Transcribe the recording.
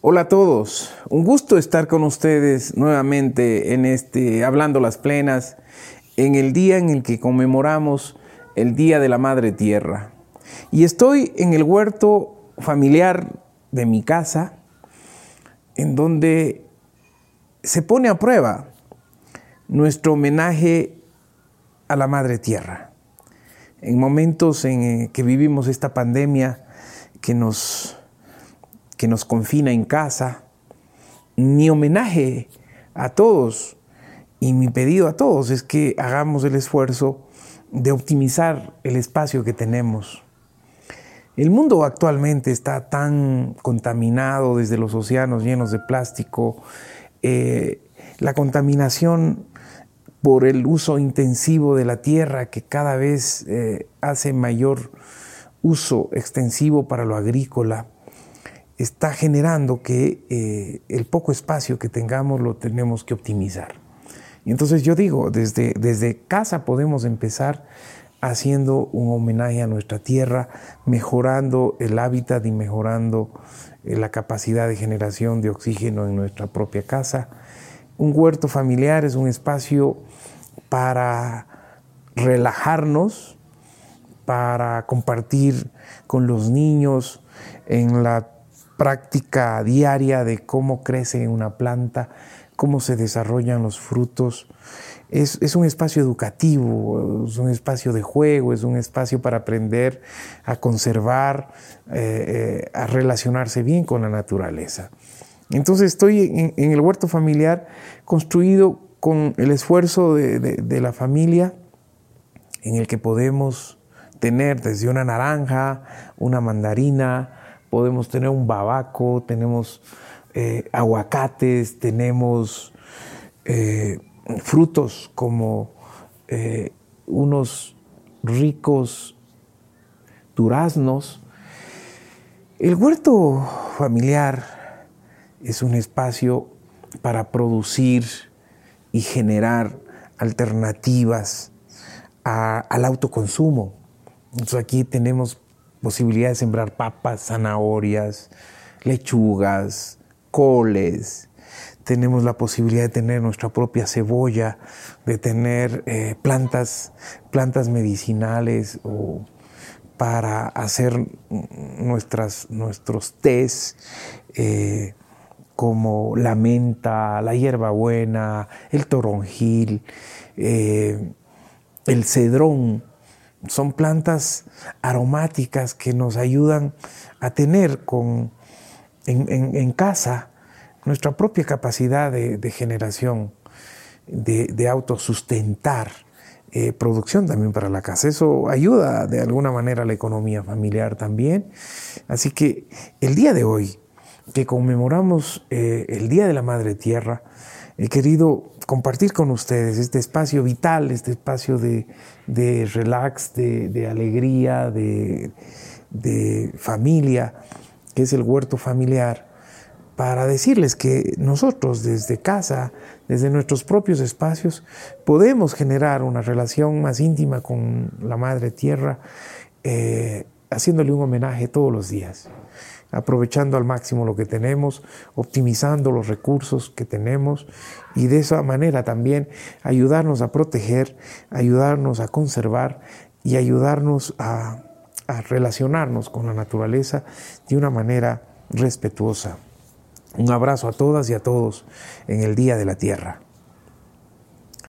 Hola a todos, un gusto estar con ustedes nuevamente en este Hablando las Plenas, en el día en el que conmemoramos el Día de la Madre Tierra. Y estoy en el huerto familiar de mi casa, en donde se pone a prueba nuestro homenaje a la Madre Tierra. En momentos en que vivimos esta pandemia que nos que nos confina en casa, mi homenaje a todos y mi pedido a todos es que hagamos el esfuerzo de optimizar el espacio que tenemos. El mundo actualmente está tan contaminado desde los océanos llenos de plástico, eh, la contaminación por el uso intensivo de la tierra que cada vez eh, hace mayor uso extensivo para lo agrícola, está generando que eh, el poco espacio que tengamos lo tenemos que optimizar. Y entonces yo digo, desde, desde casa podemos empezar haciendo un homenaje a nuestra tierra, mejorando el hábitat y mejorando eh, la capacidad de generación de oxígeno en nuestra propia casa. Un huerto familiar es un espacio para relajarnos, para compartir con los niños en la práctica diaria de cómo crece una planta, cómo se desarrollan los frutos. Es, un espacio educativo, es un espacio de juego, es un espacio para aprender a conservar, eh, eh, a relacionarse bien con la naturaleza. Entonces estoy en, el huerto familiar construido con el esfuerzo de la familia en el que podemos tener desde una naranja, una mandarina, podemos tener un babaco, tenemos eh, aguacates, tenemos eh, frutos como eh, unos ricos duraznos. El huerto familiar es un espacio para producir y generar alternativas al autoconsumo. Entonces aquí tenemos posibilidad de sembrar papas, zanahorias, lechugas, coles. Tenemos la posibilidad de tener nuestra propia cebolla, de tener eh, plantas, plantas medicinales o para hacer nuestras, nuestros tés, eh, como la menta, la hierbabuena, el toronjil, eh, el cedrón, son plantas aromáticas que nos ayudan a tener con, en, casa nuestra propia capacidad de, generación, de, autosustentar. Eh, producción también para la casa. Eso ayuda de alguna manera a la economía familiar también. Así que el día de hoy, que conmemoramos eh, el Día de la Madre Tierra, he querido compartir con ustedes este espacio vital, este espacio de, relax, de, alegría, de, familia, que es el huerto familiar, para decirles que nosotros desde casa, desde nuestros propios espacios, podemos generar una relación más íntima con la Madre Tierra, eh, haciéndole un homenaje todos los días aprovechando al máximo lo que tenemos, optimizando los recursos que tenemos y de esa manera también ayudarnos a proteger, ayudarnos a conservar y ayudarnos a, relacionarnos con la naturaleza de una manera respetuosa. Un abrazo a todas y a todos en el Día de la Tierra.